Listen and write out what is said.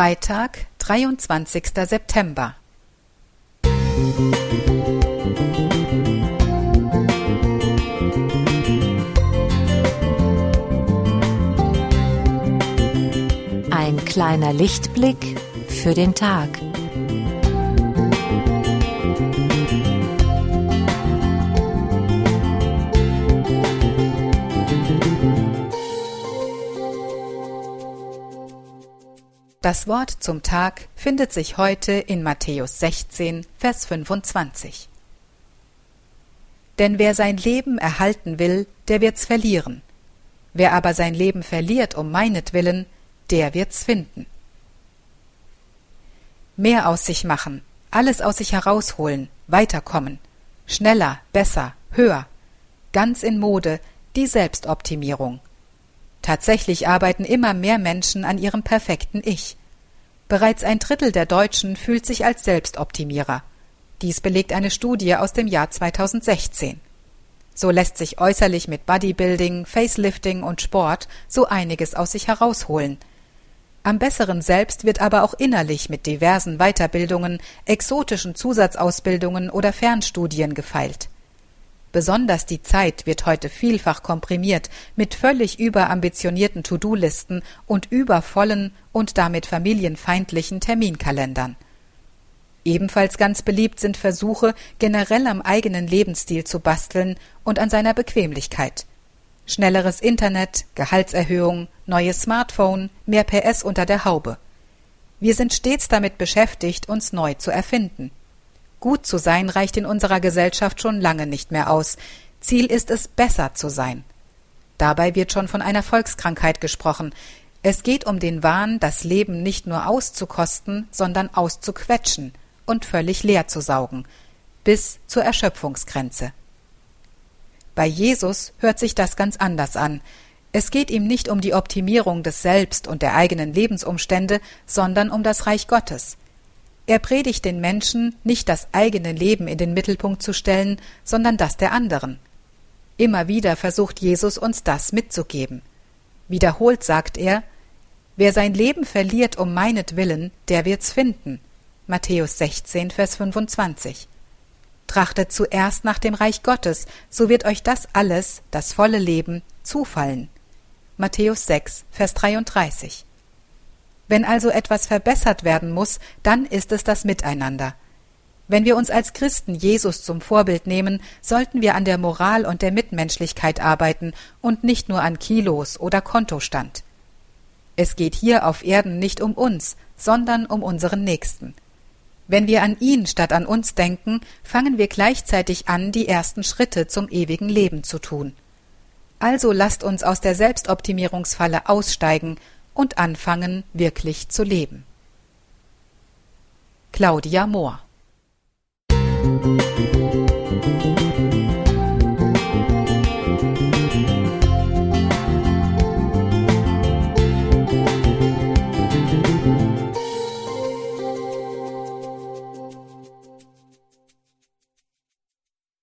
Freitag, 23. September. Ein kleiner Lichtblick für den Tag. Das Wort zum Tag findet sich heute in Matthäus 16, Vers 25. Denn wer sein Leben erhalten will, der wird's verlieren. Wer aber sein Leben verliert um meinetwillen, der wird's finden. Mehr aus sich machen, alles aus sich herausholen, weiterkommen, schneller, besser, höher, ganz in Mode, die Selbstoptimierung. Tatsächlich arbeiten immer mehr Menschen an ihrem perfekten Ich. Bereits ein Drittel der Deutschen fühlt sich als Selbstoptimierer. Dies belegt eine Studie aus dem Jahr 2016. So lässt sich äußerlich mit Bodybuilding, Facelifting und Sport so einiges aus sich herausholen. Am besseren Selbst wird aber auch innerlich mit diversen Weiterbildungen, exotischen Zusatzausbildungen oder Fernstudien gefeilt. Besonders die Zeit wird heute vielfach komprimiert mit völlig überambitionierten To-Do-Listen und übervollen und damit familienfeindlichen Terminkalendern. Ebenfalls ganz beliebt sind Versuche, generell am eigenen Lebensstil zu basteln und an seiner Bequemlichkeit. Schnelleres Internet, Gehaltserhöhung, neues Smartphone, mehr PS unter der Haube. Wir sind stets damit beschäftigt, uns neu zu erfinden. Gut zu sein reicht in unserer Gesellschaft schon lange nicht mehr aus. Ziel ist es, besser zu sein. Dabei wird schon von einer Volkskrankheit gesprochen. Es geht um den Wahn, das Leben nicht nur auszukosten, sondern auszuquetschen und völlig leer zu saugen, bis zur Erschöpfungsgrenze. Bei Jesus hört sich das ganz anders an. Es geht ihm nicht um die Optimierung des Selbst und der eigenen Lebensumstände, sondern um das Reich Gottes. Er predigt den Menschen, nicht das eigene Leben in den Mittelpunkt zu stellen, sondern das der anderen. Immer wieder versucht Jesus uns das mitzugeben. Wiederholt sagt er, Wer sein Leben verliert um meinetwillen, der wird's finden. Matthäus 16, Vers 25. Trachtet zuerst nach dem Reich Gottes, so wird euch das alles, das volle Leben, zufallen. Matthäus 6, Vers 33. Wenn also etwas verbessert werden muss, dann ist es das Miteinander. Wenn wir uns als Christen Jesus zum Vorbild nehmen, sollten wir an der Moral und der Mitmenschlichkeit arbeiten und nicht nur an Kilos oder Kontostand. Es geht hier auf Erden nicht um uns, sondern um unseren Nächsten. Wenn wir an ihn statt an uns denken, fangen wir gleichzeitig an, die ersten Schritte zum ewigen Leben zu tun. Also lasst uns aus der Selbstoptimierungsfalle aussteigen und anfangen, wirklich zu leben. Claudia Mohr